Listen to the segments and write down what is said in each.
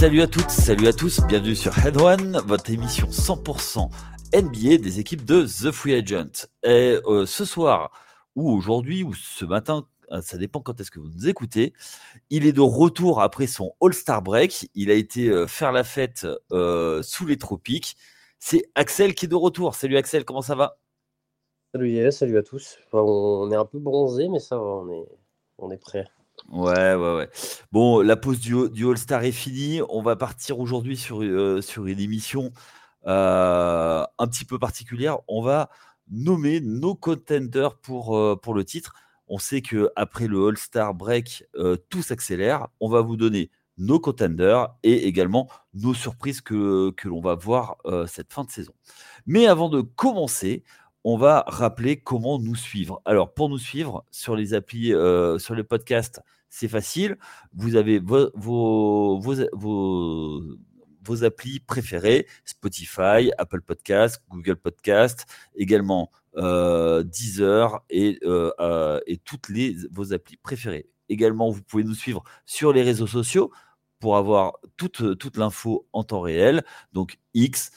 Salut à toutes, salut à tous, bienvenue sur Head One, votre émission 100% NBA des équipes de The Free Agent. Et euh, ce soir, ou aujourd'hui, ou ce matin, euh, ça dépend quand est-ce que vous nous écoutez, il est de retour après son All-Star Break. Il a été euh, faire la fête sous les tropiques. C'est Axel qui est de retour. Salut Axel, comment ça va? Salut salut à tous. on est un peu bronzé, mais ça va, on est, on est prêt. Ouais, ouais, ouais. Bon, la pause du, du All-Star est finie. On va partir aujourd'hui sur, euh, sur une émission euh, un petit peu particulière. On va nommer nos contenders pour, euh, pour le titre. On sait que après le All-Star break, tout s'accélère. On va vous donner nos contenders et également nos surprises que, que l'on va voir cette fin de saison. Mais avant de commencer, on va rappeler comment nous suivre. Alors, pour nous suivre sur les applis, euh, sur le podcast, c'est facile. Vous avez vos, vos, vos, applis préférées, Spotify, Apple Podcast, Google Podcast, également euh, Deezer et, euh, et toutes les, vos applis préférées. Également, vous pouvez nous suivre sur les réseaux sociaux pour avoir toute, toute l'info en temps réel. Donc, X,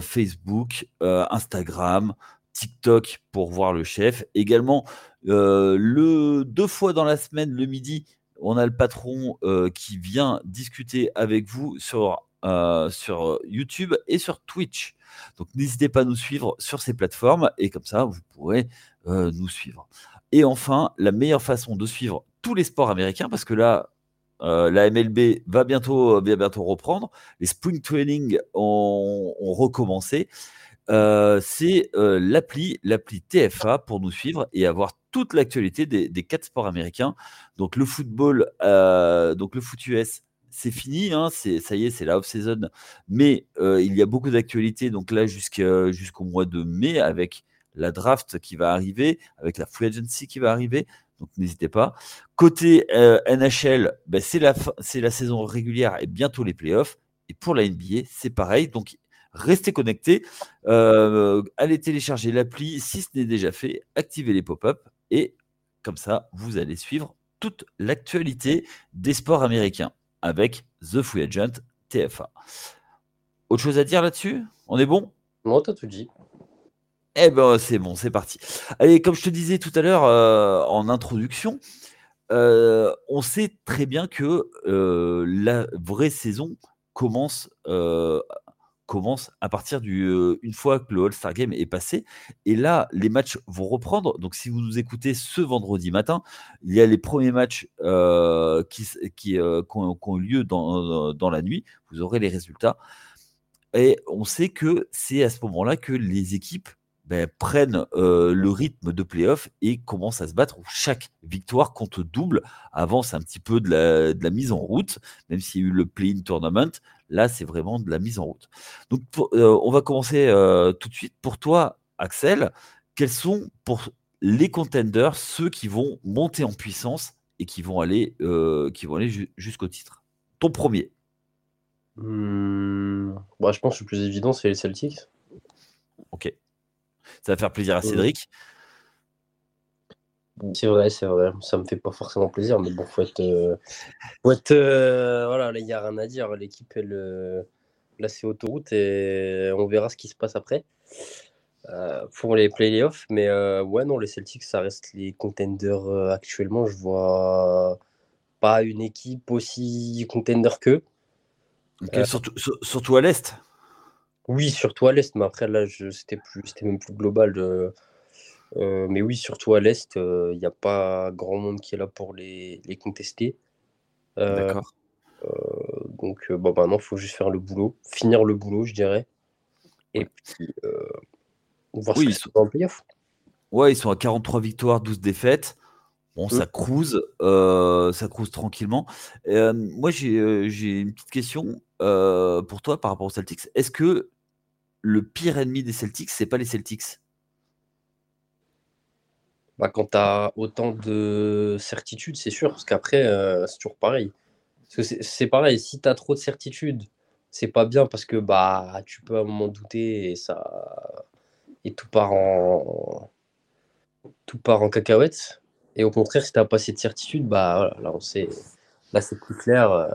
Facebook, Instagram, TikTok pour voir le chef. Également, euh, le, deux fois dans la semaine, le midi, on a le patron euh, qui vient discuter avec vous sur, euh, sur YouTube et sur Twitch. Donc n'hésitez pas à nous suivre sur ces plateformes et comme ça, vous pourrez nous suivre. Et enfin, la meilleure façon de suivre tous les sports américains, parce que là, la MLB va bientôt, bientôt reprendre. Les spring training ont recommencé. Euh, c'est euh, l'appli, l'appli TFA pour nous suivre et avoir toute l'actualité des, quatre sports américains. Donc le football, euh, donc le foot US, c'est fini, hein, c'est ça y est, c'est la off-season. Mais il y a beaucoup d'actualités. Donc là jusqu'au mois de mai avec la draft qui va arriver, avec la free agency qui va arriver. Donc n'hésitez pas. Côté NHL, ben, c'est la, la saison régulière et bientôt les playoffs. Et pour la NBA, c'est pareil. Donc Restez connectés. Euh, allez télécharger l'appli si ce n'est déjà fait. Activez les pop-up et comme ça, vous allez suivre toute l'actualité des sports américains avec The Free Agent TFA. Autre chose à dire là-dessus? On est bon? Non, t'as tout dit. Eh ben c'est bon, c'est parti. Allez, comme je te disais tout à l'heure euh, en introduction, euh, on sait très bien que la vraie saison commence commence à partir du une fois que le All-Star Game est passé. Et là, les matchs vont reprendre. Donc, si vous nous écoutez ce vendredi matin, il y a les premiers matchs qui, ont, eu lieu dans, la nuit. Vous aurez les résultats. Et on sait que c'est à ce moment-là que les équipes ben, prennent le rythme de playoff et commencent à se battre. chaque victoire compte double, avance un petit peu de la, de la mise en route, même s'il y a eu le play-in tournament. Là, c'est vraiment de la mise en route. Donc, on va commencer tout de suite. Pour toi, Axel, quels sont pour les contenders ceux qui vont monter en puissance et qui vont aller, qui vont aller jusqu'au titre? Ton premier. Mmh, bah, je pense que le plus évident, c'est les Celtics. Ok. Ça va faire plaisir à Cédric. C'est vrai, c'est vrai. Ça me fait pas forcément plaisir, mais bon, faut être. Euh, faut être euh, voilà, il n'y a rien à dire. L'équipe, elle, euh, là, c'est autoroute et on verra ce qui se passe après pour les playoffs. Mais ouais, non, les Celtics, ça reste les contenders actuellement. Je vois pas une équipe aussi contender qu'eux. surtout, surtout à l'Est oui, surtout à l'Est, mais après, là, c'était plus, c'était même plus global. De, euh, mais oui, surtout à l'Est, euh, il n'y a pas grand monde qui est là pour les, les contester. Euh, D'accord. donc, bon, maintenant, il faut juste faire le boulot, finir le boulot, je dirais. Et puis, voir oui, ce sont... en playoff. Ouais, ils sont à 43 victoires, 12 défaites. Bon, mmh. ça cruise, ça cruise tranquillement. moi, j'ai, j'ai une petite question pour toi par rapport aux Celtics. Est-ce que le pire ennemi des Celtics, c'est pas les Celtics bah, Quand tu as autant de certitudes, c'est sûr, parce qu'après, euh, c'est toujours pareil. C'est pareil, si tu as trop de certitudes, c'est pas bien parce que bah tu peux à un moment douter et ça et tout part en tout part en cacahuète. Et au contraire, si tu n'as pas cette certitude, bah là on sait, là c'est plus clair. Euh,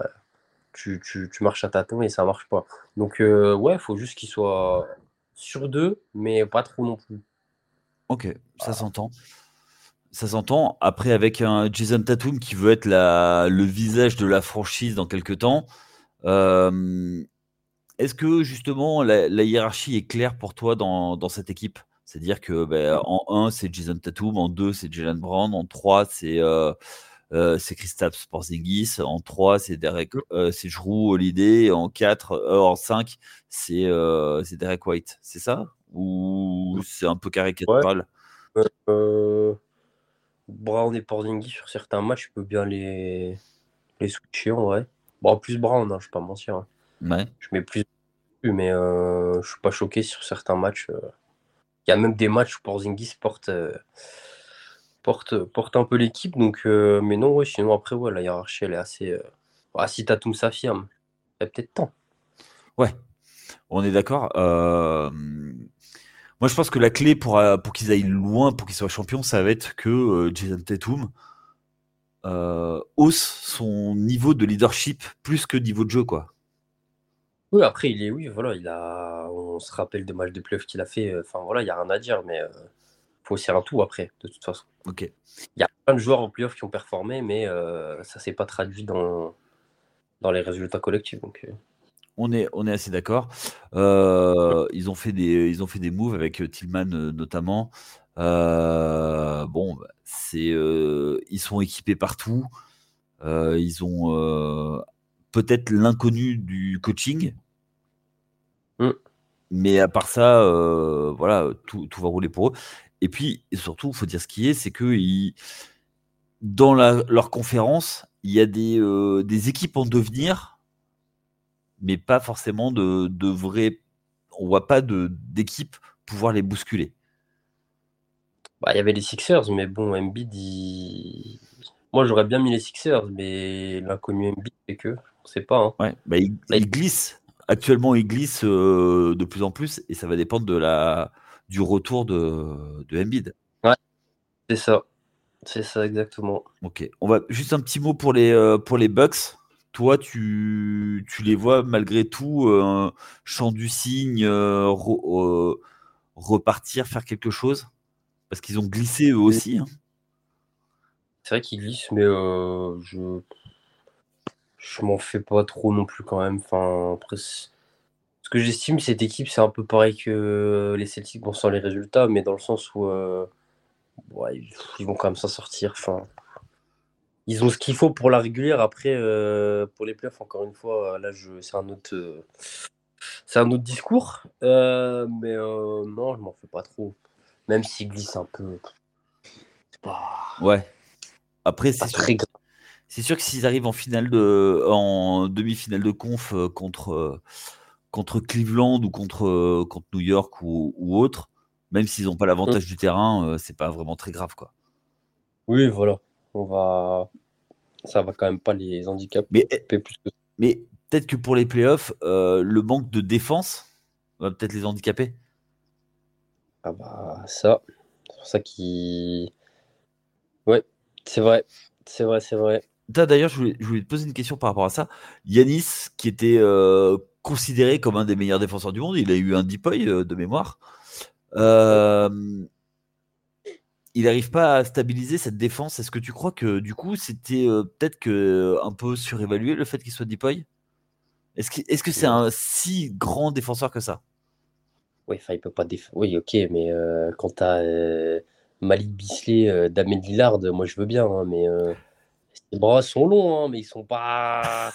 tu, tu, tu marches à tâtons et ça marche pas. Donc, euh, ouais, il faut juste qu'il soit sur deux, mais pas trop non plus. Ok, ça s'entend. Ça s'entend. Après, avec un Jason Tatum qui veut être la, le visage de la franchise dans quelques temps, euh, est-ce que justement la, hiérarchie est claire pour toi dans, dans cette équipe? C'est-à-dire que ben, en 1, c'est Jason Tatum, en 2, c'est Jalen Brown, en 3, c'est euh, euh, c'est Kristaps Porzingis, en 3, c'est Derek, euh, c'est Drew Holiday, en 4, euh, en 5, c'est Derek White. C'est ça? Ou c'est un peu caricatural Brown et Porzingis sur certains matchs, je peux bien les, les switcher en vrai. Bon, en plus Brown, hein, je ne vais pas mentir. Hein. Ouais. Je mets plus, mais je suis pas choqué sur certains matchs. Il y a même des matchs où Porzingis porte porte, porte un peu l'équipe. Donc, euh, mais non, ouais, sinon après, ouais, la hiérarchie, elle est assez. Euh... Ah, si Tatum s'affirme, il y a peut-être temps. Ouais, on est d'accord. Euh, moi, je pense que la clé pour, euh, pour qu'ils aillent loin, pour qu'ils soient champions, ça va être que Jason Tatum hausse son niveau de leadership plus que niveau de jeu, quoi. Oui, après, il est, oui, voilà, il a, on se rappelle des matchs de playoff qu'il a fait. Enfin, voilà, il n'y a rien à dire, mais faut aussi un tout après, de toute façon. Ok. Il y a plein de joueurs en playoff qui ont performé, mais euh, ça s'est pas traduit dans, dans les résultats collectifs. Donc, euh. on, est, on est assez d'accord. Euh, ils, ont fait des, ils ont fait des moves avec Tillman notamment. bon, bah, ils sont équipés partout. ils ont peut-être l'inconnu du coaching. Mm. Mais à part ça, voilà, tout, tout, va rouler pour eux. Et puis, surtout, il faut dire ce qui est, c'est que dans leur conférence, il y a des, euh, des, équipes en devenir, mais pas forcément de, de vrais. On voit pas d'équipes pouvoir les bousculer. Bah, il y avait les Sixers, mais bon, Embiid, moi j'aurais bien mis les Sixers, mais l'inconnu Embiid, c'est que, on sait pas. Hein. Ouais, bah, il, glisse. Actuellement, il glisse euh, de plus en plus, et ça va dépendre de la, du retour de, de Embiid. Ouais, c'est ça. C'est ça exactement. Ok, on va juste un petit mot pour les, euh, pour les Bucks. Toi, tu, tu les vois malgré tout, euh, chant du cygne, euh, repartir, faire quelque chose? Parce qu'ils ont glissé eux aussi. Hein. C'est vrai qu'ils glissent, mais je je m'en fais pas trop non plus quand même. Enfin, après, ce que j'estime, cette équipe, c'est un peu pareil que les Celtics, bon, sans les résultats, mais dans le sens où euh, ils vont quand même s'en sortir. Enfin, ils ont ce qu'il faut pour la régulière. Après, euh, pour les playoffs, encore une fois, là, c'est un autre, euh, c'est un autre discours. mais non, je m'en fais pas trop. Même s'ils glissent un peu. Ouais. Après, c'est sûr, c'est sûr que s'ils arrivent en finale de, en demi-finale de conf contre contre Cleveland ou contre, euh, contre New York ou, autre, même s'ils n'ont pas l'avantage mm. du terrain, euh, c'est pas vraiment très grave. quoi. Oui, voilà. On va... Ça va quand même pas les handicaper. Mais, mais peut-être que pour les playoffs, euh, le manque de défense va peut-être les handicaper. Ah bah ça, c'est pour ça qui. Ouais, c'est vrai, c'est vrai, c'est vrai. D'ailleurs, je voulais, je voulais, te poser une question par rapport à ça. Yanis, qui était considéré comme un des meilleurs défenseurs du monde. Il a eu un Deepoy euh, de mémoire. Euh, il n'arrive pas à stabiliser cette défense. Est-ce que tu crois que du coup c'était euh, peut-être que un peu surévalué le fait qu'il soit Deepoy Est-ce que est-ce que c'est un si grand défenseur que ça? Oui, enfin il peut pas Oui, ok, mais quand tu as Malik Bisley, Damien Lillard, moi je veux bien, hein, mais ses bras sont longs, hein, mais ils sont pas.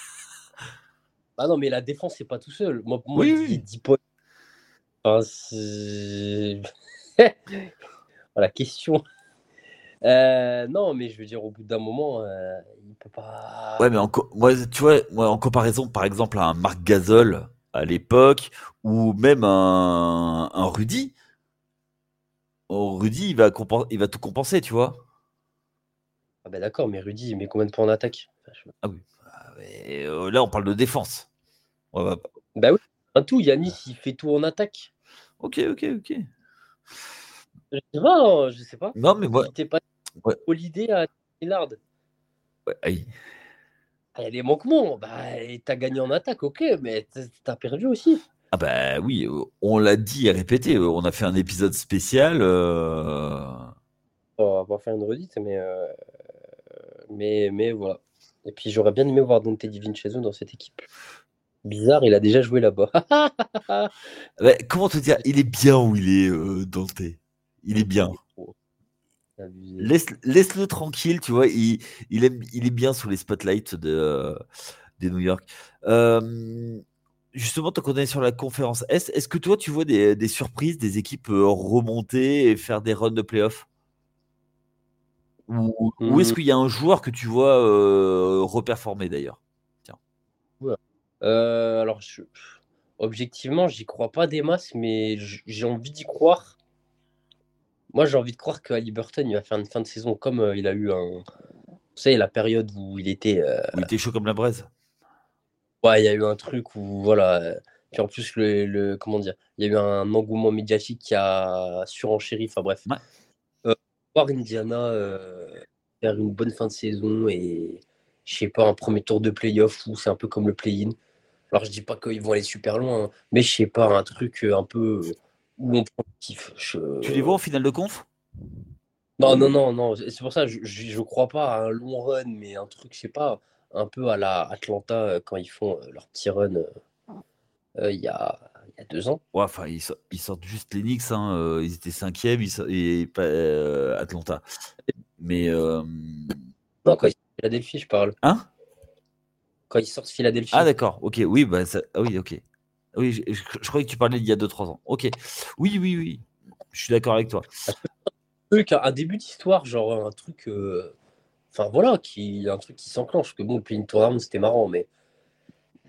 Ah non, mais la défense, c'est pas tout seul. Moi, moi oui, il dit pas. Enfin, voilà, question. Euh, non, mais je veux dire, au bout d'un moment, euh, il peut pas. Ouais, mais en, moi, tu vois, moi, en comparaison, par exemple, à un Marc Gasol à l'époque, ou même un, un Rudy, oh, Rudy, il va, il va tout compenser, tu vois. Ah ben d'accord, mais Rudy, il met combien de points en attaque? Ah oui. Ah, euh, là, on parle de défense. Bah oui, un tout, Yanis, il fait tout en attaque. Ok, ok, ok. Je sais pas, hein, je sais pas. Non, mais moi. Il pas ouais. l'idée à Lillard. Ouais, aïe. il y a des manquements. Bah, tu as gagné en attaque, ok, mais tu as perdu aussi. Ah bah oui, on l'a dit et répété, on a fait un épisode spécial. Euh... On va faire une redite, mais, euh, mais, mais voilà. Et puis j'aurais bien aimé voir Dante Vincenzo dans cette équipe. Bizarre, il a déjà joué là-bas. comment te dire Il est bien où il est, euh, Dante? Il est bien. Laisse, le tranquille, tu vois. Il, il, est bien sous les spotlights de, euh, des New York. Euh, justement, tant qu'on est sur la conférence S, est-ce que toi, tu vois des, surprises, des équipes remonter et faire des runs de playoffs Ou, est-ce mmh. qu'il y a un joueur que tu vois reperformer d'ailleurs? Tiens. alors, objectivement, j'y crois pas des masses, mais j'ai envie d'y croire moi, j'ai envie de croire que Burton, il va faire une fin de saison comme euh, il a eu un. Vous savez, la période où il était. Euh, il était chaud comme la braise. Ouais, il y a eu un truc où. Voilà. Euh, puis en plus, le, comment dire, il y a eu un engouement médiatique qui a surenchéri. Enfin bref. Voir Indiana faire une bonne fin de saison et, je sais pas, un premier tour de playoff où c'est un peu comme le play-in. Alors, je dis pas qu'ils vont aller super loin, hein, mais je sais pas, un truc un peu tu les vois en finale de conf? Non, non, non, non. C'est pour ça je, je, crois pas à un long run, mais un truc, je sais pas, un peu à la Atlanta euh, quand ils font euh, leur petit run euh, il y, a, y, a, deux ans. Ouais, enfin, ils, ils, sortent juste les Knicks, hein, ils étaient cinquième et pas Atlanta. Mais. Non, quand ils sortent Philadelphie, je parle. Hein? Quand ils sortent Philadelphie. Ah, d'accord, ok, oui, bah, ça... Ah oui, ok. Oui, je, croyais que tu parlais d'il y a 2-3 ans. Ok. Oui, oui, oui. Je suis d'accord avec toi. Un début d'histoire, genre un truc. Euh, enfin voilà, qui, un truc qui s'enclenche. Que bon, une tour c'était marrant, mais.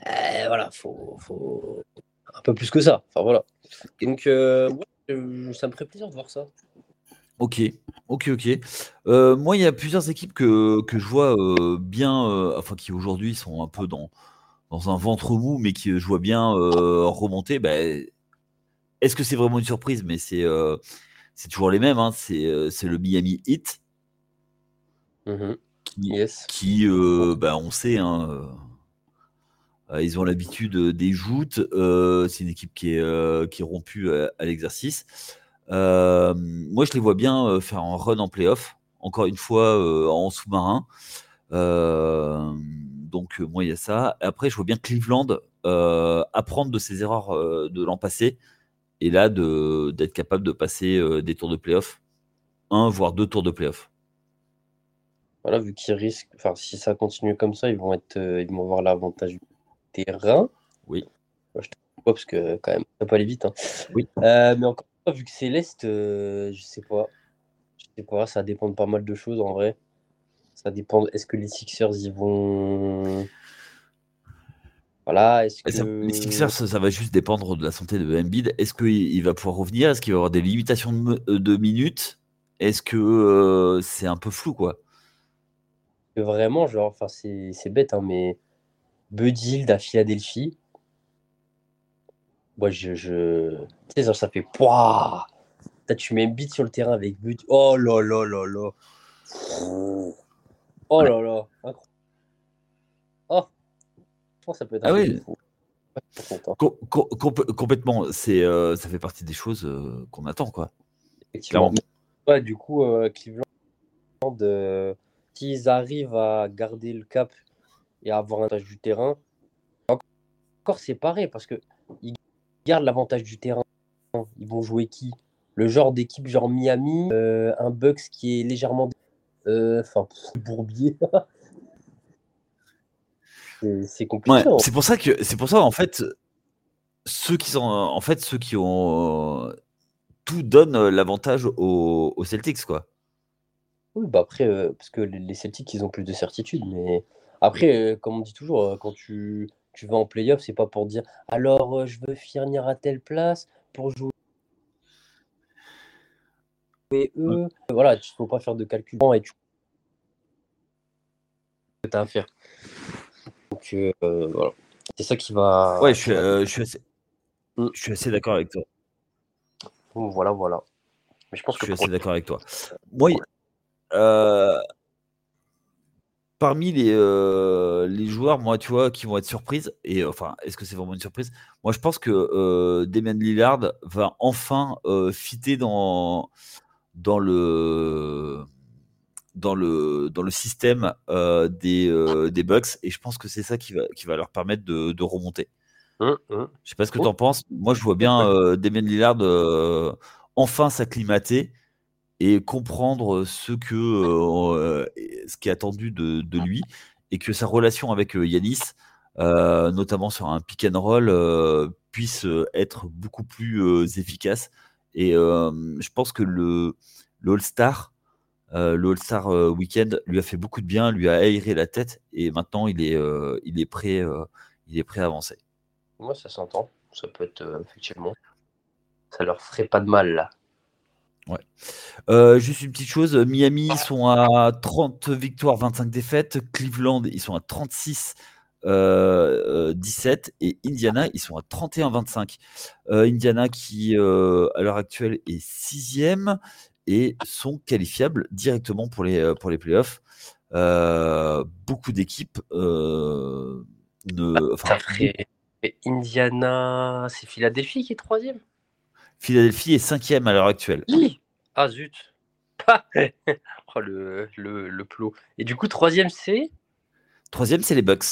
Voilà, faut, faut. Un peu plus que ça. Enfin voilà. Donc, euh, ça me ferait plaisir de voir ça. Ok, ok, ok. Euh, moi, il y a plusieurs équipes que, que je vois bien, enfin, qui aujourd'hui sont un peu dans, dans un ventre mou, mais qui, je vois bien euh, remonter, bah, est-ce que c'est vraiment une surprise? Mais c'est euh, c'est toujours les mêmes. Hein. Euh, c'est le Miami Heat. Mmh qui, bah, on sait, hein, ils ont l'habitude des joutes. c'est une équipe qui est, qui est rompue à, l'exercice. moi, je les vois bien faire un run en playoff, encore une fois en sous-marin. Euh, donc, euh, moi, il y a ça. Après, je vois bien Cleveland euh, apprendre de ses erreurs de l'an passé et là d'être capable de passer des tours de playoff, un voire deux tours de playoff. Voilà, vu qu'ils risquent, enfin, si ça continue comme ça, ils vont être, ils vont avoir l'avantage terrain. Oui. je te pas parce que quand même, ça peut aller vite. Hein. Oui. mais encore une fois, vu que c'est l'Est, je sais pas. Je sais pas, ça dépend de pas mal de choses en vrai. Ça dépend. Est-ce que les Sixers, ils vont. Voilà. Est-ce que... Les Sixers, ça va juste dépendre de la santé de Embiid. Est-ce qu'il va pouvoir revenir? Est-ce qu'il va avoir des limitations de, minutes? Est-ce que euh, c'est un peu flou, quoi? Vraiment, genre, enfin, c'est bête, hein, mais Buddy à Philadelphie. Moi, je, je... Tu sais, ça fait. Pouah tu mets Embiid sur le terrain avec Bud. Oh là là là là. Oh là là, Oh, je pense que ça peut être ah oui. complètement, c'est, euh, ça fait partie des choses euh, qu'on attend, quoi. Effectivement. Ouais, du coup, euh, Cleveland, euh, s'ils arrivent à garder le cap et avoir l'avantage du terrain, encore c'est pareil parce que ils gardent l'avantage du terrain. Ils vont jouer qui? Le genre d'équipe genre Miami, un Bucks qui est légèrement euh, enfin, bourbier. c'est compliqué. Hein. c'est pour ça que c'est pour ça en fait ceux qui sont en fait ceux qui ont tout donne l'avantage aux, Celtics quoi. Oui, bah après euh, parce que les Celtics ils ont plus de certitude, mais après euh, comme on dit toujours quand tu tu vas en playoff c'est pas pour dire alors je veux finir à telle place pour jouer eux. Voilà, il ne faut pas faire de calcul et tu as à faire. Donc euh, voilà. C'est ça qui va. Ouais, je suis, euh, je suis assez, mm. je suis assez d'accord avec toi. voilà, voilà. Mais je pense je suis assez d'accord avec toi. Moi, euh, parmi les, euh, les joueurs, moi, tu vois, qui vont être surprises, et enfin, est-ce que c'est vraiment une surprise? Moi, je pense que euh, Damien Lillard va enfin euh, fitter dans, dans, le, dans, le, dans le système des, des Bucks, et je pense que c'est ça qui va, qui va leur permettre de, de remonter. Hum, hum. Je sais pas ce que tu en penses. Moi, je vois bien Damien Lillard enfin s'acclimater et comprendre ce que euh, ce qui est attendu de, lui et que sa relation avec Yanis, euh, notamment sur un pick and roll, euh, puisse être beaucoup plus efficace. Et je pense que le, All-Star, le All-Star Weekend lui a fait beaucoup de bien, lui a aéré la tête et maintenant il est, il est, prêt, il est prêt à avancer. Moi, ça s'entend. Ça peut être effectivement. Ça leur ferait pas de mal là. Ouais. Euh, juste une petite chose, Miami, ils sont à 30 victoires, 25 défaites. Cleveland, ils sont à 36 17 euh, et Indiana, ils sont à 31-25. Euh, Indiana qui, à l'heure actuelle, est sixième et sont qualifiables directement pour les, pour les playoffs. beaucoup d'équipes ne. Enfin, Indiana, c'est Philadelphie qui est troisième Philadelphie est cinquième à l'heure actuelle. Ah zut. oh, le, le, le, plot. Et du coup, troisième, c'est Troisième, c'est les Bucks.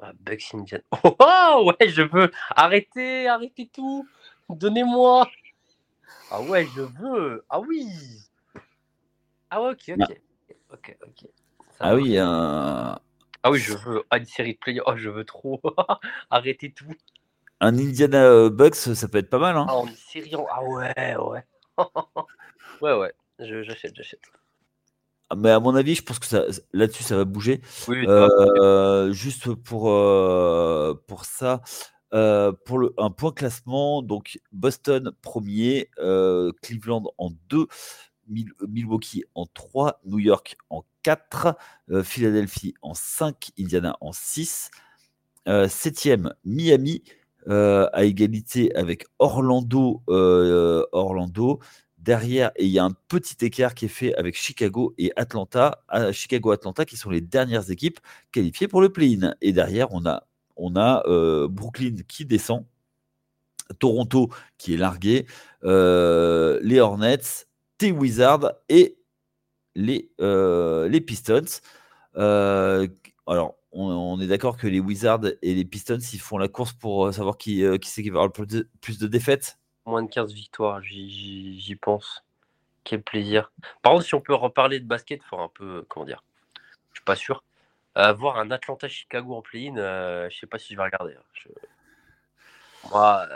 Ah, Bucks Indian. Oh, ouais, je veux. Arrêtez, arrêtez tout. Donnez-moi. Ah ouais, je veux. Ah oui. Ah ouais, ok, ok. Ok, ok. ah oui, un... Ah oui, je veux. Ah, une série de players. Oh, je veux trop. Arrêtez tout. Un Indiana Bucks, ça peut être pas mal. Hein. Ah, une série. Ah ouais, ouais. Ouais, ouais. J'achète, j'achète. Ah, mais à mon avis, je pense que ça, là-dessus, ça va bouger. Euh, juste pour, euh, pour ça, pour le, un point classement, donc Boston premier, Cleveland en 2, Milwaukee en 3, New York en 4, Philadelphie en 5, Indiana en 6, 7e Miami, euh, à égalité avec Orlando. Euh, Orlando. Derrière, et il y a un petit écart qui est fait avec Chicago et Atlanta. Chicago-Atlanta qui sont les dernières équipes qualifiées pour le play-in. Et derrière, on a, on a euh, Brooklyn qui descend. Toronto qui est largué, les Hornets, T Wizards et les, les Pistons. alors, on, est d'accord que les Wizards et les Pistons, ils font la course pour euh, savoir qui, euh, qui c'est qui va avoir le plus de, défaites Moins de 15 victoires, j'y pense. Quel plaisir. Par contre, si on peut reparler de basket, il faut un peu, comment dire, je suis pas sûr. Euh, voir un Atlanta-Chicago en play-in, je je sais pas si je vais regarder. Hein. Moi,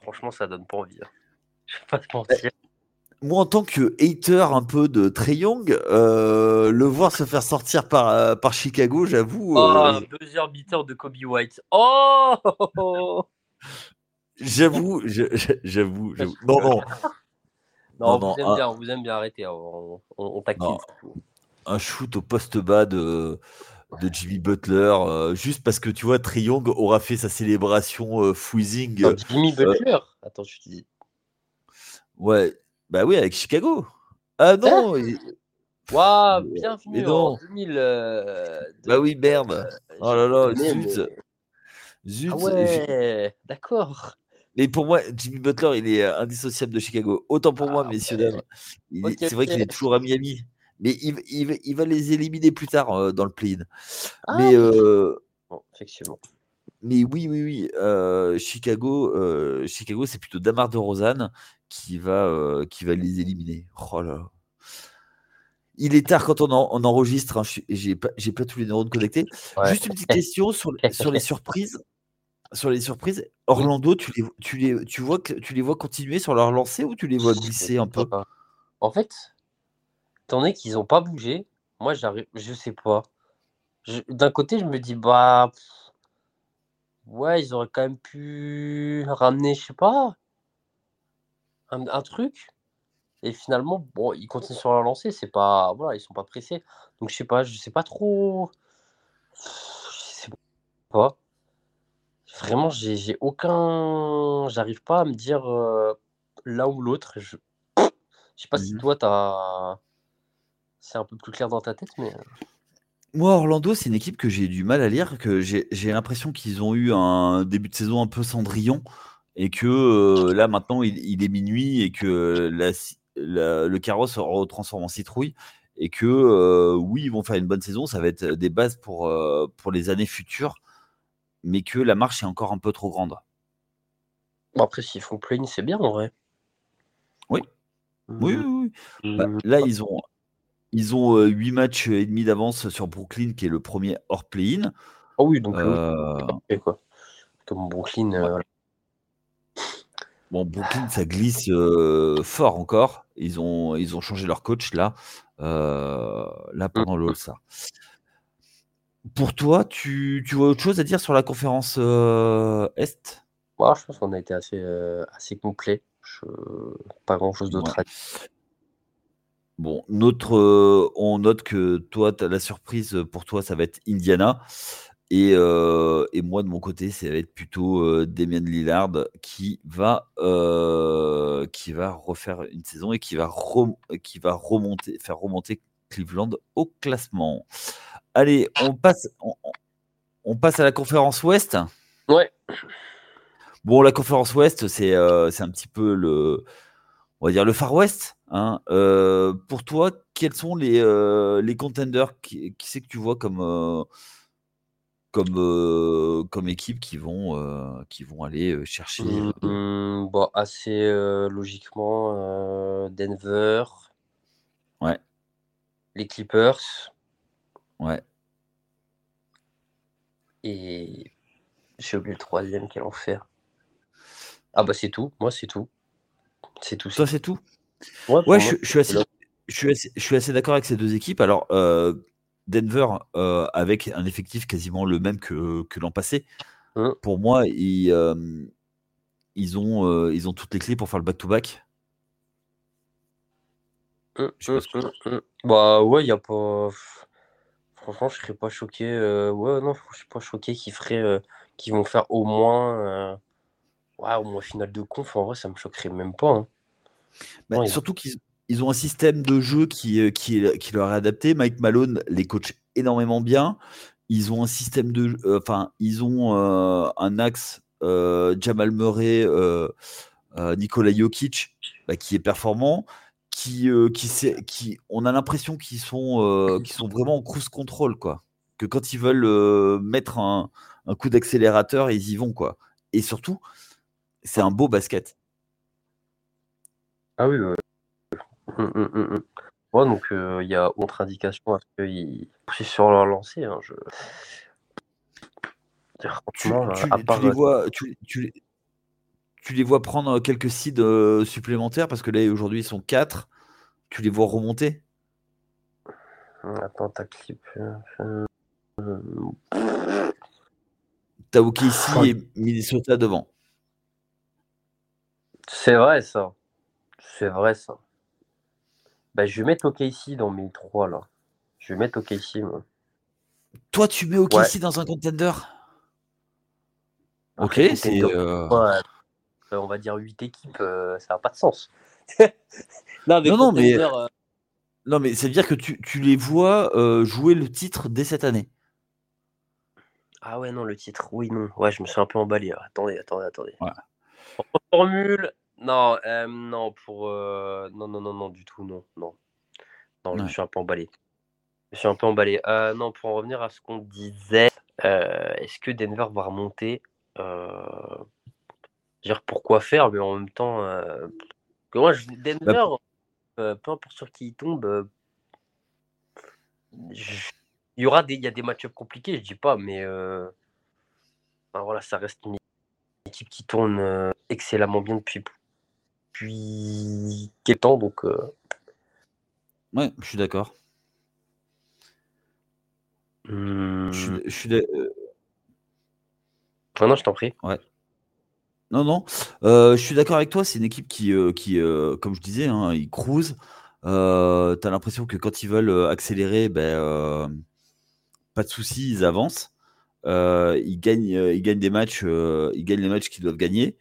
franchement, ça donne pas envie. Hein. Je vais pas te mentir moi, en tant que hater un peu de Trey Young, euh, le voir se faire sortir par, euh, par Chicago, j'avoue. Oh, buzzer beater de Kobe White. Oh J'avoue, j'avoue, Non, non. Non, on, vous aime bien, on vous aime bien, arrêtez, on, on, Un shoot au poste bas de, de Jimmy Butler, juste parce que tu vois, Trey Young aura fait sa célébration freezing. Jimmy Butler? Attends, je te dis. Ouais, bah oui, avec Chicago. Ah non Waouh, bienvenue en 2000. Euh, bah oui, merde. Euh, oh là là, zut. Zut. Ah ouais, d'accord. Mais pour moi, Jimmy Butler, il est euh, indissociable de Chicago. Autant pour moi, ah, messieurs, dames. c'est vrai qu'il est toujours à Miami. Mais il, il, va les éliminer plus tard dans le play-in. Ah, mais. Bon, effectivement. Mais oui, oui, oui. Chicago, Chicago c'est plutôt Damar de Rosanne qui va, euh, qui va les éliminer. Oh là. Il est tard quand on, on enregistre. Hein, j'ai pas, pas tous les neurones connectés. Juste une petite question sur, sur les surprises. Sur les surprises, Orlando, tu les, tu les, tu vois tu les vois continuer sur leur lancée ou tu les vois glisser un peu? En fait, étant donné qu'ils n'ont pas bougé, moi j'arrive, je sais pas. D'un côté, je me dis bah ouais, ils auraient quand même pu ramener, je sais pas, un, truc. Et finalement, bon, ils continuent sur leur lancée, c'est pas. Voilà, ils sont pas pressés. Donc je sais pas, je sais pas trop. Je sais pas. Vraiment, j'ai aucun. J'arrive pas à me dire euh, l'un ou l'autre. Je... je sais pas si mmh toi, t'as. C'est un peu plus clair dans ta tête, mais. Euh. moi, Orlando, c'est une équipe que j'ai du mal à lire, que j'ai l'impression qu'ils ont eu un début de saison un peu cendrillon et que euh, là maintenant il, est minuit et que le carrosse se transforme en citrouille et que euh, oui, ils vont faire une bonne saison, ça va être des bases pour, euh, pour les années futures, mais que la marche est encore un peu trop grande. Bon, après, s'ils font play c'est bien en vrai. Oui. Oui, oui, oui. Bah, mmh. là, ils ont, ils ont 8 matchs et demi d'avance sur Brooklyn, qui est le premier hors play-in. Oh oui, donc quoi. comme Brooklyn. Bon, Brooklyn, ça glisse fort encore. Ils ont, ils ont changé leur coach là, là pendant le All-Star. Pour toi, tu, tu, vois autre chose à dire sur la conférence Est? Moi, Je pense qu'on a été assez, assez complet. Pas grand chose d'autre à dire. Bon, notre, on note que toi, la surprise pour toi, ça va être Indiana. Et, et moi, de mon côté, ça va être plutôt Damien Lillard qui va, qui va refaire une saison et qui va, qui va remonter, faire remonter Cleveland au classement. Allez, on passe, on, passe à la conférence Ouest. Ouais. Bon, la conférence Ouest, c'est c'est un petit peu le, on va dire le Far West. Hein. pour toi, quels sont les, les contenders qui, qui c'est que tu vois comme comme, comme équipe qui vont, qui vont aller chercher. Mmh, bon, assez logiquement, Denver. Ouais. Les Clippers. Ouais. Et j'ai oublié le troisième, quel enfer. Ah bah c'est tout, moi c'est tout. C'est tout. Toi c'est tout? Ouais, je, suis assez, je suis assez, d'accord avec ces deux équipes. Alors, Denver, euh, avec un effectif quasiment le même que, l'an passé, mmh. pour moi, ils, ils, ont, euh, ils ont toutes les clés pour faire le back-to-back. Mmh, mmh, bah ouais, il n'y a pas. Franchement, je serais pas choqué. Euh, ouais, non, je suis pas choqué qu'ils feraient, qu'ils vont faire au moins, ouais, au moins finale de conf. En vrai, ça me choquerait même pas. Hein. Bah, surtout qu'ils ils ont un système de jeu qui, euh, qui, leur est adapté. Mike Malone les coach énormément bien. Ils ont un système de, euh, enfin, ils ont euh, un axe Jamal Murray, Nikola Jokic, bah, qui est performant, qui, qui, qui, on a l'impression qu'ils sont, qu'ils sont vraiment en cruise control, quoi. Que quand ils veulent mettre un, un coup d'accélérateur, ils y vont, quoi. Et surtout, c'est un beau basket. Ah oui, Mmh, mmh, mmh, ouais, donc il y a autre indication à ce qu'ils poussent sur leur lancée. Hein, je... Tu, les vois, tu, tu, les vois prendre quelques seeds supplémentaires parce que là aujourd'hui ils sont 4. Tu les vois remonter? Attends, ta clip. T'as OK ici et Minnesota devant. C'est vrai ça. C'est vrai ça. Bah, je vais mettre OKC dans mes trois là. Je vais mettre OKC moi. Toi, tu mets OKC dans un contender? Ok, c'est. Euh, euh, on va dire 8 équipes, euh, ça n'a pas de sens. non, non, mais. Non, mais c'est à dire que tu, tu les vois jouer le titre dès cette année. Ah ouais, non, le titre, oui, non. Ouais, je me suis un peu emballé. Attendez, attendez, attendez. Formule, non, euh, non, pour. Euh, non, non, non, non, du tout, non, non. Non, je suis un peu emballé. Je suis un peu emballé. Euh, non, pour en revenir à ce qu'on disait, est-ce que Denver va remonter? Dire pourquoi faire, mais en même temps, que moi, je- bah, Denver, peu importe sur qui il tombe, il y aura des, il y a des match-ups compliqués, je dis pas, mais voilà, ça reste une équipe qui tourne excellemment bien depuis depuis quel temps, donc. Euh... Ouais, je suis d'accord. Je suis, mmh. euh non, je t'en prie. Ouais. Non, non. Euh, je suis d'accord avec toi. C'est une équipe qui, euh, qui comme je disais, hein, ils cruisent. tu as l'impression que quand ils veulent accélérer, ben, pas de souci, ils avancent. ils, gagnent, ils gagnent des matchs, ils gagnent les matchs qu'ils doivent gagner.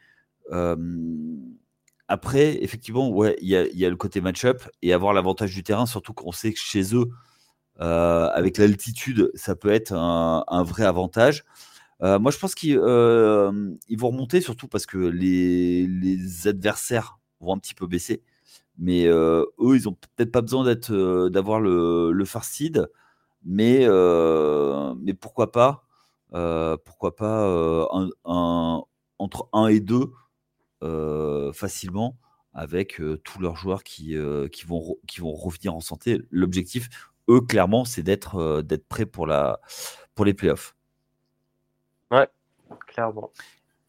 Après, effectivement, ouais, il y a, le côté match-up et avoir l'avantage du terrain, surtout qu'on sait que chez eux, avec l'altitude, ça peut être un, vrai avantage. moi, je pense qu'ils vont remonter, surtout parce que les, adversaires vont un petit peu baisser. Mais eux, ils n'ont peut-être pas besoin d'avoir le, le first seed. Mais, mais pourquoi pas Pourquoi pas un, entre 1 et 2 facilement avec tous leurs joueurs qui, qui, vont, qui vont revenir en santé. L'objectif, eux, clairement, c'est d'être d'être prêts pour, la, pour les playoffs. Ouais, clairement.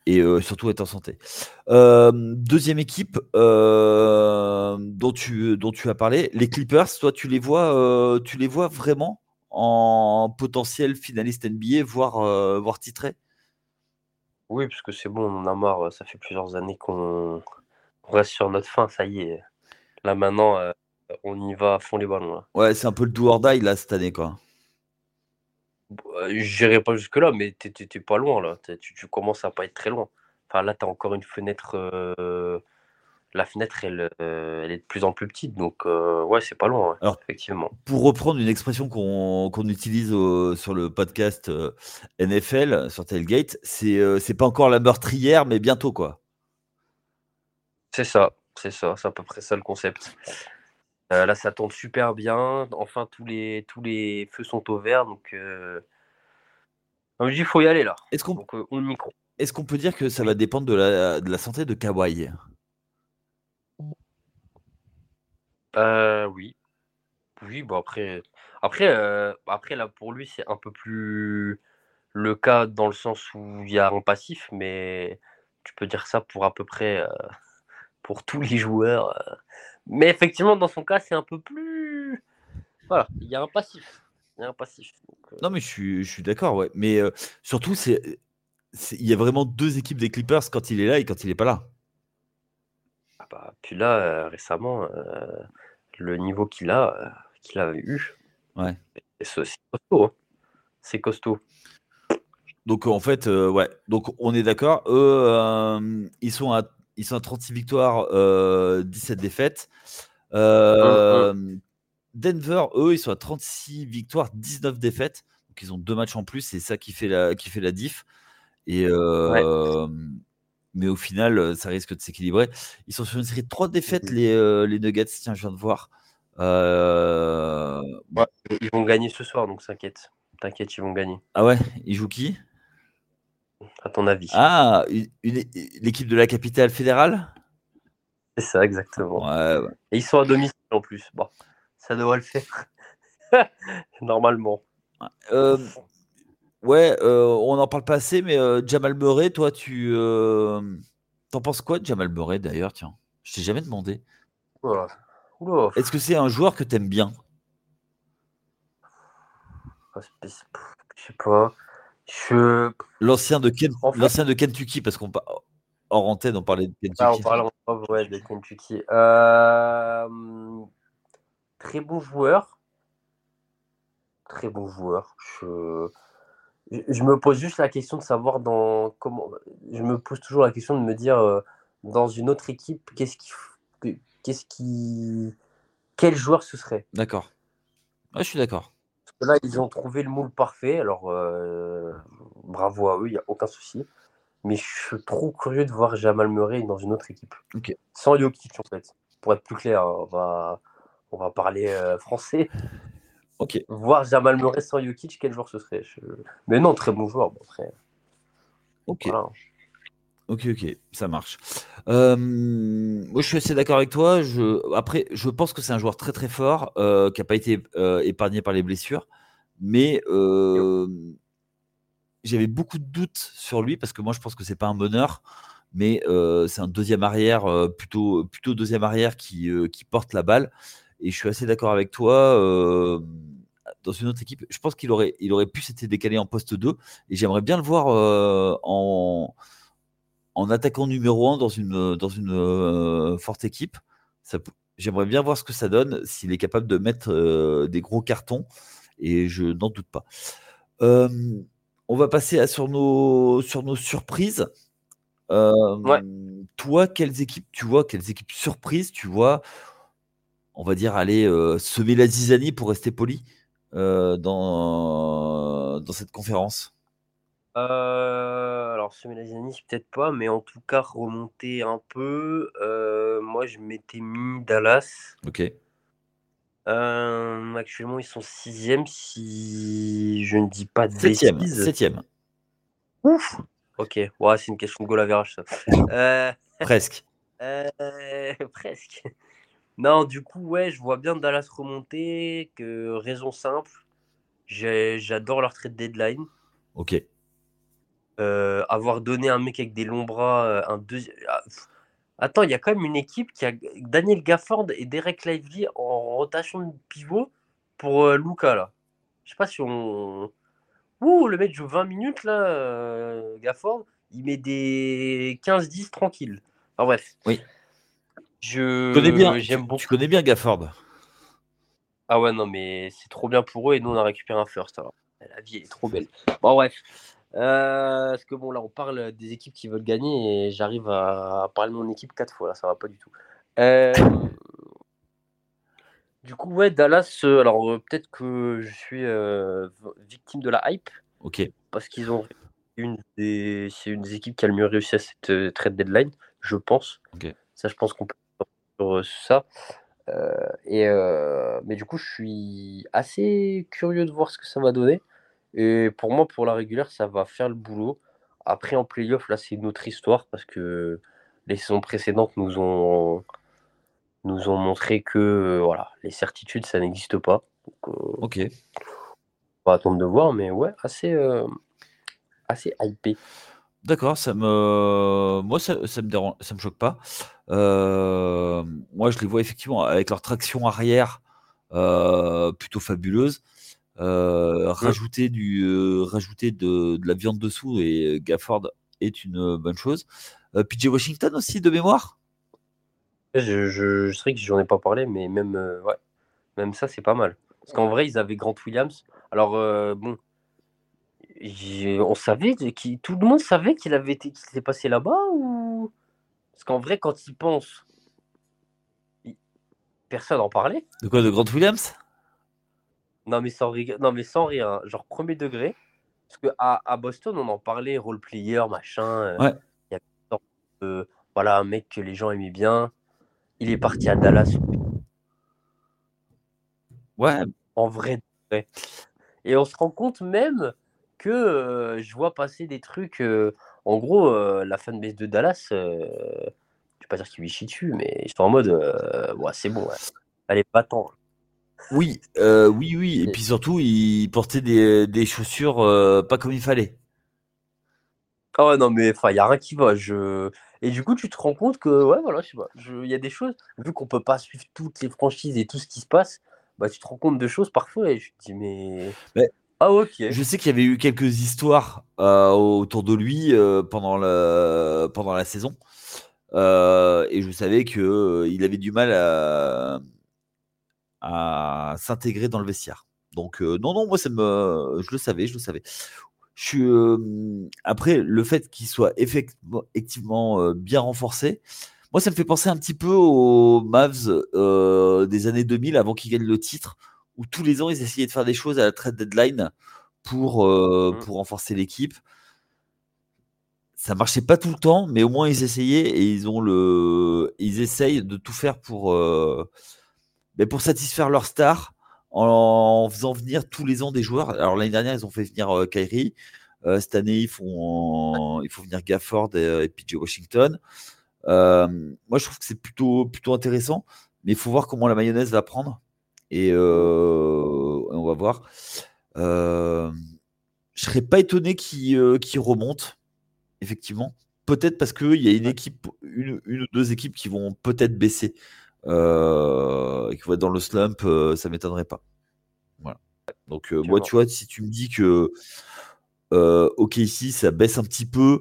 Et surtout être en santé. deuxième équipe dont, tu, dont tu as parlé, les Clippers, toi, tu les vois, tu les vois vraiment en potentiel finaliste NBA, voire, voire titré? Oui, parce que c'est bon, on en a marre. Ça fait plusieurs années qu'on reste sur notre fin, ça y est. Là maintenant, euh, on y va à fond les ballons. Ouais, c'est un peu le do or die là cette année quoi. Euh, J'irai pas jusque là, mais t'es pas loin là. Tu, commences à pas être très loin. Enfin là, t'as encore une fenêtre. Euh, la fenêtre, elle, elle, est de plus en plus petite, donc ouais, c'est pas loin, Alors, effectivement. Pour reprendre une expression qu'on utilise sur le podcast NFL sur Tailgate, c'est pas encore la meurtrière, mais bientôt quoi. C'est ça, c'est ça, c'est à peu près ça le concept. Euh, là, ça tourne super bien. Enfin, tous les, tous les feux sont au vert. Donc, euh... dis, il faut y aller là. Est-ce qu'on euh, est qu'on peut dire que ça va dépendre de la, de la santé de Kawhi? Euh, Oui. Oui, bon, après, après, après là, pour lui, c'est un peu plus le cas dans le sens où il y a un passif, mais tu peux dire ça pour à peu près pour tous les joueurs. Euh. Mais effectivement, dans son cas, c'est un peu plus. Voilà, il y a un passif. Il y a un passif. Euh. Non, mais je suis, je suis d'accord, ouais. Mais euh, surtout, c'est, il y a vraiment deux équipes des Clippers quand il est là et quand il n'est pas là. Ah bah, puis là, récemment, le niveau qu'il a, qu'il a eu, ouais. c'est, costaud. Hein. C'est costaud. Donc en fait, ouais. Donc on est d'accord. Eux, ils sont à ils sont à 36 victoires, 17 euh, défaites. Euh, Denver, eux, ils sont à 36 victoires, 19 défaites. Donc ils ont deux matchs en plus, c'est ça qui fait la, qui fait la diff. Et, Mais au final, ça risque de s'équilibrer. Ils sont sur une série de trois défaites, mmh les, les Nuggets. Tiens, je viens de voir. ils vont gagner ce soir, donc t'inquiète. T'inquiète, ils vont gagner. Ah ouais? Ils jouent qui? À ton avis Ah, l'équipe de la capitale fédérale? C'est ça, exactement. Et ils sont à domicile en plus. Bon, ça devrait le faire. Normalement. Euh, ouais, euh, on n'en parle pas assez, mais euh, Jamal Murray, toi, tu. T'en penses quoi de Jamal Murray d'ailleurs? Tiens, je t'ai jamais demandé. Est-ce que c'est un joueur que tu aimes bien Je sais pas. L'ancien de, L'ancien de Kentucky, parce qu'on hors antenne, on parlait de Kentucky. Ah, on parlait en ouais, de Kentucky. Euh, très bon joueur. Très bon joueur. Je... je... me pose juste la question de savoir dans comment. Je me pose toujours la question de me dire euh, dans une autre équipe, qu'est-ce qui, qu'est-ce qui, quel joueur ce serait? D'accord. je suis d'accord là, ils ont trouvé le moule parfait. Alors, euh, bravo à eux, il n'y a aucun souci. Mais je suis trop curieux de voir Jamal Murray dans une autre équipe. Sans Jokic, en fait. Pour être plus clair, on va, on va parler euh, français. Ok. Voir Jamal Murray sans Jokic, quel joueur ce serait? Mais non, très bon joueur. Bon, après, ok. Ok, ok, ça marche. Euh, moi, je suis assez d'accord avec toi. Je, après, je pense que c'est un joueur très très fort euh, qui n'a pas été euh, épargné par les blessures. Mais j'avais beaucoup de doutes sur lui parce que moi, je pense que c'est pas un bonheur, mais c'est un deuxième arrière, plutôt, plutôt deuxième arrière qui, qui porte la balle. Et je suis assez d'accord avec toi dans une autre équipe. Je pense qu'il aurait, il aurait pu s'être décalé en poste 2 et j'aimerais bien le voir en en attaquant numéro 1 dans une, dans une euh, forte équipe. J'aimerais bien voir ce que ça donne s'il est capable de mettre des gros cartons et je n'en doute pas. on va passer à, sur, nos, sur nos surprises. Toi, quelles équipes tu vois, quelles équipes surprises tu vois On va dire aller euh, semer la zizanie pour rester poli dans, dans cette conférence? Alors, semer la dynamique, peut-être pas, mais en tout cas, remonter un peu. moi, je m'étais mis Dallas. Ok. actuellement, ils sont sixième, si je ne dis pas de Septième. bêtises. Septième. Ouf Ok, ouais, c'est une question de goal average, ça. Euh, Presque. euh, presque. Non, du coup, ouais, je vois bien Dallas remonter. Que raison simple, j'adore leur trade deadline. Ok. Euh, avoir donné un mec avec des longs bras, euh, un deuxième. Ah. Attends, il y a quand même une équipe qui a Daniel Gafford et Derek Lively en rotation de pivot pour euh, Luca là. Je sais pas si on. Ouh, le mec joue 20 minutes là, euh, Gafford. Il met des 15-10 tranquille. Enfin bref. Oui. Je connais bien, j'aime tu- beaucoup. tu connais bien Gafford. Ah ouais, non, mais c'est trop bien pour eux et nous on a récupéré un first. Alors. La vie elle est trop belle. Bon, bref. Euh, parce que bon, là on parle des équipes qui veulent gagner et j'arrive à parler de mon équipe quatre fois. Là, ça va pas du tout. Euh, Du coup, ouais, Dallas, euh, alors peut-être que je suis victime de la hype Ok. parce qu'ils ont une des, c'est une des équipes qui a le mieux réussi à cette trade deadline, je pense. Ok. Ça, je pense qu'on peut sur euh, ça. Euh, et, euh, mais du coup, je suis assez curieux de voir ce que ça va donner. Et pour moi, pour la régulière, ça va faire le boulot. Après, en playoff, là, c'est une autre histoire parce que les saisons précédentes nous ont, nous ont montré que voilà, les certitudes, ça n'existe pas. Donc, euh, Ok. on va attendre de voir, mais ouais, assez, euh, assez hypé. D'accord, ça me, moi ça, ça me dérange, ça me choque pas. Euh, moi, je les vois effectivement avec leur traction arrière euh, plutôt fabuleuse. Euh, rajouter du, rajouter de, de la viande dessous et Gafford est une bonne chose. PJ Washington aussi de mémoire? Je, je, je sais que j'en ai pas parlé, mais même, ouais, même ça, c'est pas mal. Parce qu'en vrai, ils avaient Grant Williams. Alors, bon, on savait, qu'il- tout le monde savait qu'il avait été, qu'il était passé là-bas ou? Parce qu'en vrai, quand il- personne en parlait. De quoi De Grant Williams? Non, mais sans, rig- non, mais sans rire, hein, genre premier degré. Parce que à, à Boston, on en parlait, role player, machin. euh, Ouais. il y avait voilà, un mec que les gens aimaient bien. Il est parti à Dallas Ouais, en vrai. Et on se rend compte même que euh, je vois passer des trucs. euh, en gros, euh, la fanbase de Dallas, euh, je vais pas dire qu'ils lui chient dessus, mais sont en mode euh, ouais, c'est bon, ouais. allez, pas tant. oui, euh, oui, oui. Et puis surtout, il portait des, des chaussures euh, pas comme il fallait. Ah ouais, non, mais enfin, il n'y a rien qui va. Je... Et du coup, tu te rends compte que, ouais, voilà, je sais pas, je- il y a des choses, vu qu'on peut pas suivre toutes les franchises et tout ce qui se passe, bah, tu te rends compte de choses parfois et je te dis, mais. Mais- Ah. Je sais qu'il y avait eu quelques histoires euh, autour de lui euh, pendant, le, pendant la saison. Euh, et je savais qu'il avait du mal à, à s'intégrer dans le vestiaire. Donc, non, non, moi, ça me, je le savais, je le savais. Je suis, après, le fait qu'il soit effectivement, bien renforcé, moi, ça me fait penser un petit peu aux Mavs des années 2000 avant qu'ils gagnent le titre, où tous les ans, ils essayaient de faire des choses à la trade deadline pour, euh, Mm. pour renforcer l'équipe. Ça marchait pas tout le temps, mais au moins ils essayaient et ils ont le, ils essayent de tout faire pour, euh, ben, pour satisfaire leur star en faisant venir tous les ans des joueurs. Alors l'année dernière, ils ont fait venir euh, Kyrie. Euh, cette année, ils font, il faut venir Gafford et, et PJ Washington. Moi, je trouve que c'est plutôt, plutôt intéressant, mais il faut voir comment la mayonnaise va prendre. Et euh, on va voir. Euh, je serais pas étonné qu'il euh, qu'il remonte, effectivement. Peut-être parce qu'il y a une équipe, une, une, ou deux équipes qui vont peut-être baisser euh, et qui vont être dans le slump, euh, ça m'étonnerait pas. Voilà. Donc euh, moi, tu vois, si tu me dis que ok ici ça baisse un petit peu,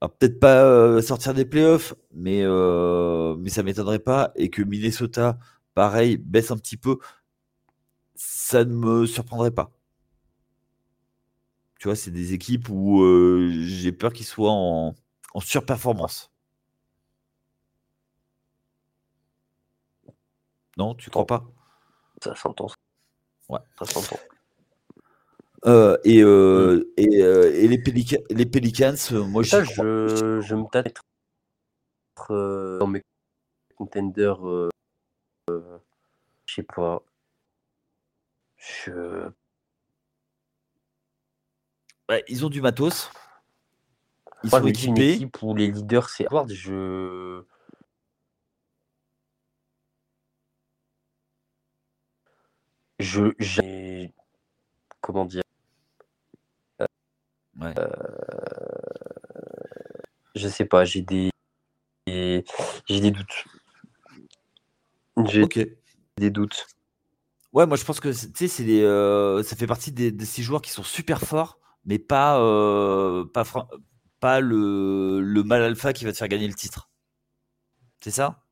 peut-être pas sortir des playoffs, mais mais ça m'étonnerait pas et que Minnesota, pareil, baisse un petit peu, ça ne me surprendrait pas. Tu vois, c'est des équipes où euh, j'ai peur qu'ils soient en, en surperformance. Non, tu crois pas? Ça s'entend. Ouais. Ça s'entend. Euh, et, euh, et, euh, et, les, Pélica les Pelicans, moi Ça, je, je me tâte dans mes contenders. Je sais pas. Je... Ouais, ils ont du matos. Ils sont équipés. Une équipe où les leaders, c'est Howard. Je. Je. J'ai. Comment dire ouais. euh... Je sais pas, j'ai des. J'ai des doutes. J'ai okay. des doutes. Ouais, moi je pense que tu sais, euh, ça fait partie des, de ces joueurs qui sont super forts, mais pas, euh, pas, pas le, le mal alpha qui va te faire gagner le titre. C'est ça?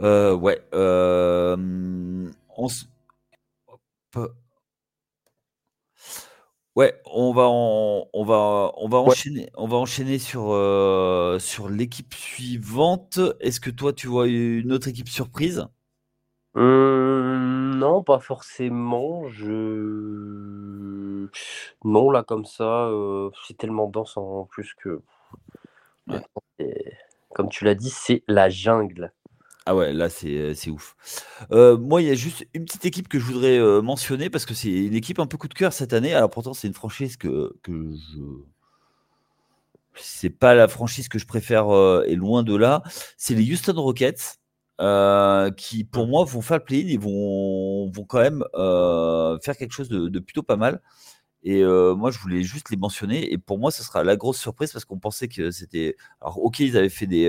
Euh, ouais. Euh, on s... Ouais, on va on va on va enchaîner on va enchaîner sur, euh, sur l'équipe suivante. Est-ce que toi, tu vois une autre équipe surprise? Hum, non, pas forcément. Je non, là, comme ça, euh, c'est tellement dense en plus que comme tu l'as dit, c'est la jungle. Ah ouais, là, c'est, c'est ouf. Euh, moi, il y a juste une petite équipe que je voudrais euh, mentionner parce que c'est une équipe un peu coup de cœur cette année. Alors pourtant, c'est une franchise que, que je. C'est pas la franchise que je préfère euh, et loin de là. C'est les Houston Rockets qui, pour moi, vont faire le play-in et vont, vont quand même faire quelque chose de, de, plutôt pas mal. Et moi, je voulais juste les mentionner. Et pour moi, ce sera la grosse surprise parce qu'on pensait que c'était. Alors, ok, ils avaient fait des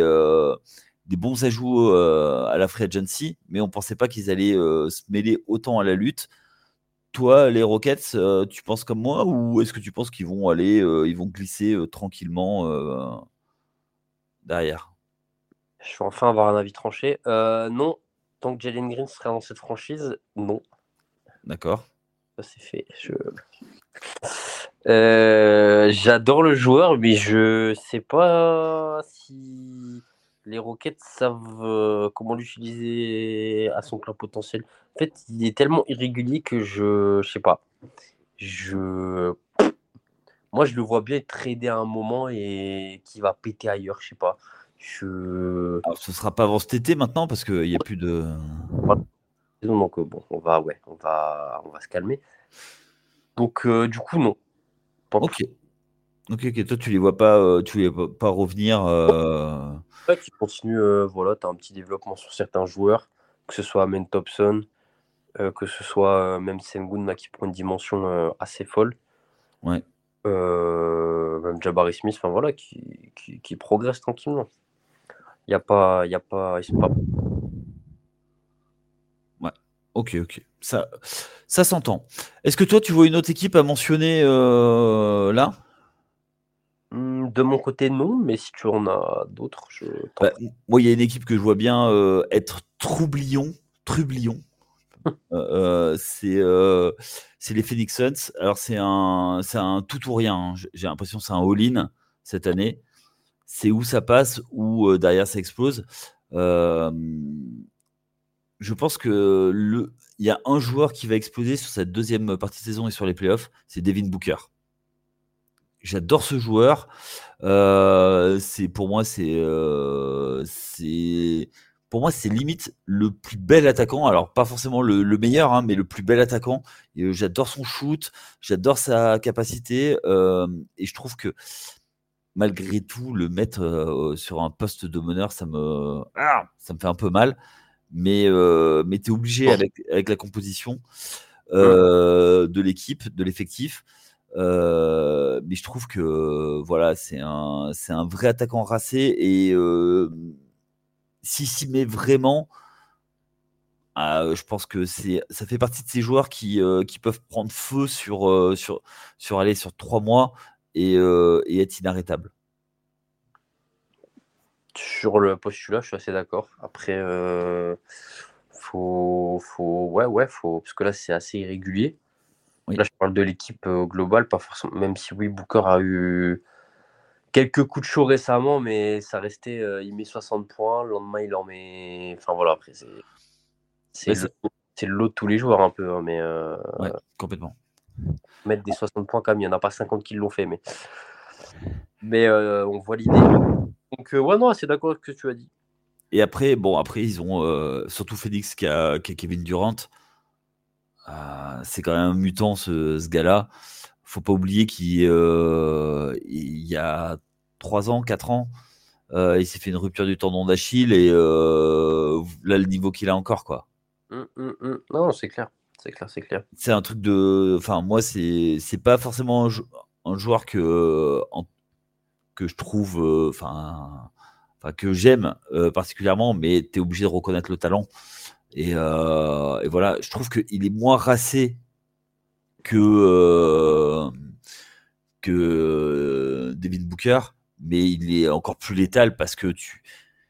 des bons ajouts euh, à la free agency, mais on pensait pas qu'ils allaient euh, se mêler autant à la lutte. Toi, les Rockets, euh, tu penses comme moi ou est-ce que tu penses qu'ils vont aller, ils vont glisser tranquillement derrière? Je vais enfin avoir un avis tranché. non, tant que Jalen Green sera dans cette franchise, non. D'accord. Ça c'est fait. J'adore le joueur, mais je sais pas si les Rockets savent euh, comment l'utiliser à son plein potentiel. En fait, il est tellement irrégulier que je, je sais pas. Je, moi, je le vois bien être tradé à un moment et qui va péter ailleurs. Je sais pas. Je. Alors, ce sera pas avant cet été maintenant parce qu'il n'y a plus de. Donc euh, bon, on va, ouais, on va, on va se calmer. Donc euh, du coup non. ok. Ok, ok. Toi, tu les vois pas, tu les vois pas revenir qui continue, euh, voilà, tu as un petit développement sur certains joueurs, que ce soit Amen Thompson, euh, que ce soit euh, même Sengun qui prend une dimension assez folle. Ouais. même Jabari Smith, enfin voilà, qui, qui, progresse tranquillement. Il n'y a pas. Y a pas, pas... Ouais, ok, ok. Ça, ça s'entend. Est-ce que toi, tu vois une autre équipe à mentionner là? De mon côté, non, mais si tu en as d'autres, je. Bah, moi, il y a une équipe que je vois bien euh, être troublion, trublion. Euh, euh, c'est les Phoenix Suns. Alors, c'est un, un tout ou rien. Hein. J'ai l'impression que c'est un all-in cette année. C'est où ça passe, ou derrière ça explose. je pense que le, il y a un joueur qui va exploser sur cette deuxième partie de saison et sur les playoffs, c'est Devin Booker. J'adore ce joueur. Euh, c'est pour moi, c'est euh, c'est pour moi, c'est limite le plus bel attaquant. Alors pas forcément le, meilleur, hein, mais le plus bel attaquant. Euh, j'adore son shoot, j'adore sa capacité, et je trouve que malgré tout, le mettre sur un poste de meneur, ça me ah, ça me fait un peu mal. Mais mais t'es obligé avec avec la composition de l'équipe, de l'effectif. Euh, mais je trouve que voilà, c'est un, un vrai attaquant racé et euh, s'il s'y met vraiment, ah, je pense que ça fait partie de ces joueurs qui, euh, qui peuvent prendre feu sur, sur, sur, aller sur trois mois et, et être inarrêtable. Sur le postulat, je suis assez d'accord. Après, faut, faut, ouais, ouais, faut, parce que là, c'est assez irrégulier. Là, je parle de l'équipe euh, globale, pas forcément. Même si oui, Booker a eu quelques coups de chaud récemment, mais ça restait. Euh, il met 60 points, le lendemain il en met. Enfin voilà, après c'est. C'est le lot de tous les joueurs un peu, hein, mais. Euh, ouais, complètement. Mettre des 60 points quand même, il n'y en a pas 50 qui l'ont fait, mais. Mais on voit l'idée. Donc ouais, non, c'est d'accord avec ce que tu as dit. Et après, bon, après, ils ont surtout Phoenix qui a, qui a Kevin Durant. Ah, c'est quand même un mutant ce, ce gars-là. Faut pas oublier qu'il euh, y a 3 ans, 4 ans, euh, il s'est fait une rupture du tendon d'Achille et euh, là le niveau qu'il a encore quoi. Mmh, mmh, mmh. Non, c'est clair, c'est clair, c'est clair. C'est un truc de, enfin moi c'est c'est pas forcément un, joueur que que je trouve, enfin que j'aime particulièrement, mais tu es obligé de reconnaître le talent. Euh, et, voilà, je trouve qu'il est moins racé que, euh, que euh, David Booker, mais il est encore plus létal parce que tu,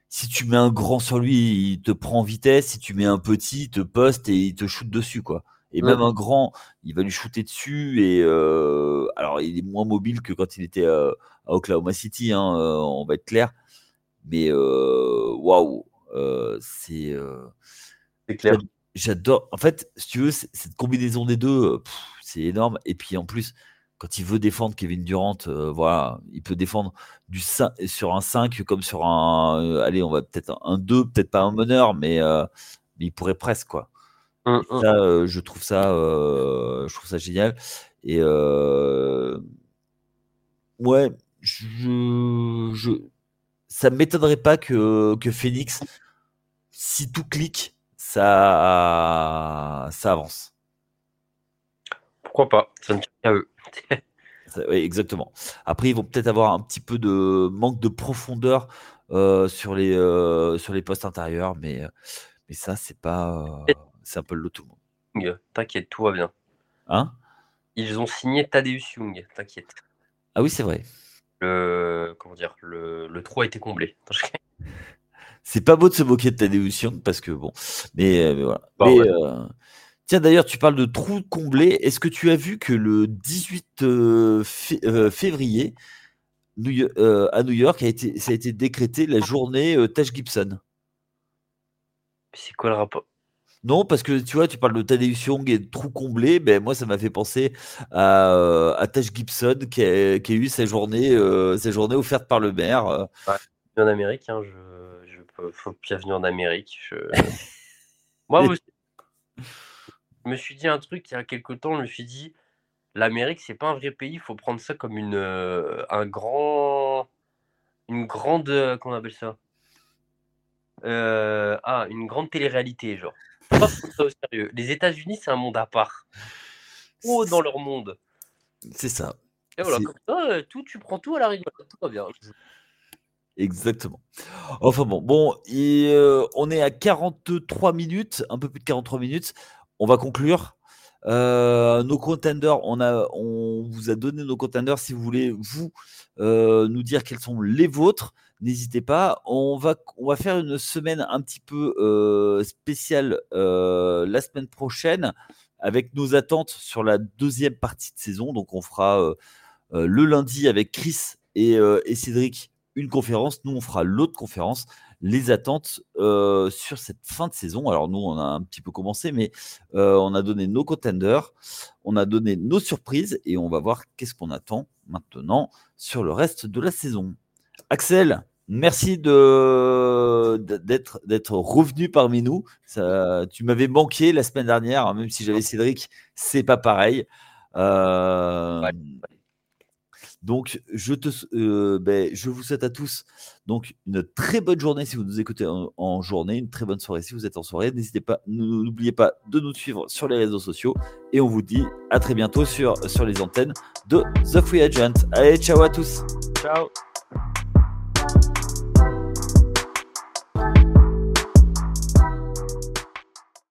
si tu mets un grand sur lui, il te prend en vitesse. Si tu mets un petit, il te poste et il te shoot dessus, quoi. Et même un grand, il va lui shooter dessus. Et alors, il est moins mobile que quand il était à Oklahoma City, hein, on va être clair. Mais waouh, c'est c'est clair. J'adore. En fait, si tu veux, cette combinaison des deux, euh, c'est énorme. Et puis en plus, quand il veut défendre Kevin Durant, euh, voilà, il peut défendre du 5, sur un 5 comme sur un. Euh, allez, on va peut-être un 2, peut-être pas un meneur, mais, il pourrait presque, quoi. Hum, hum. ça, je trouve ça, je trouve ça génial. Et ouais, je, je, ça m'étonnerait pas que, que Phoenix, si tout clique, ça, ça avance. Pourquoi pas Ça ne tient qu'à eux. oui, exactement. Après, ils vont peut-être avoir un petit peu de manque de profondeur euh, sur, les, euh, sur les postes intérieurs, mais, mais ça, c'est pas. c'est un peu le tout le monde. T'inquiète, tout va bien. Hein? Ils ont signé Tadeusz Young, t'inquiète. Ah oui, c'est vrai. Le, comment dire, le, le trou a été comblé. C'est pas beau de se moquer de ta dévotion parce que bon, mais, euh, voilà. Bah euh, tiens, d'ailleurs, tu parles de trous comblés. Est-ce que tu as vu que le 18 euh, février, à New York, a été, ça a été décrété la journée Tash Gibson? C'est quoi le rapport? Non, parce que tu vois, tu parles de Tadeusz Young et de trous comblés. Ben, moi, ça m'a fait penser à, à Tash Gibson qui a, qui a eu sa journée, sa journée offerte par le maire. en Amérique, hein, je faut bienvenue en Amérique. Moi aussi, je me suis dit un truc il y a quelques temps, je me suis dit, l'Amérique, c'est pas un vrai pays, il faut prendre ça comme une, euh, un grand, une grande, euh, comment on appelle ça? Euh, Ah, une grande télé-réalité, genre. Pas ça au sérieux. Les États-Unis, c'est un monde à part. Oh, dans leur monde. C'est ça. Et voilà, comme ça, tout, tu prends tout à la rigolade, tout va bien. Exactement. Enfin bon, bon, euh, on est à 43 minutes, un peu plus de 43 minutes. On va conclure. Euh, nos contenders, on, a, on vous a donné nos contenders. Si vous voulez, vous, euh, nous dire quels sont les vôtres, n'hésitez pas. On va, on va faire une semaine un petit peu spéciale la semaine prochaine avec nos attentes sur la deuxième partie de saison. Donc, on fera le lundi avec Chris et, et Cédric une conférence. Nous, on fera l'autre conférence. Les attentes euh, sur cette fin de saison. Alors, nous, on a un petit peu commencé, mais euh, on a donné nos contenders, on a donné nos surprises et on va voir qu'est-ce qu'on attend maintenant sur le reste de la saison. Axel, merci de, d'être, d'être revenu parmi nous. Ça, tu m'avais manqué la semaine dernière, hein, même si j'avais Cédric, c'est pas pareil. Euh, donc, je, te, euh, ben, je vous souhaite à tous donc une très bonne journée si vous nous écoutez en, journée, une très bonne soirée si vous êtes en soirée. N'hésitez pas, n'oubliez pas de nous suivre sur les réseaux sociaux et on vous dit à très bientôt sur, sur les antennes de The Free Agent. Allez, ciao à tous. Ciao.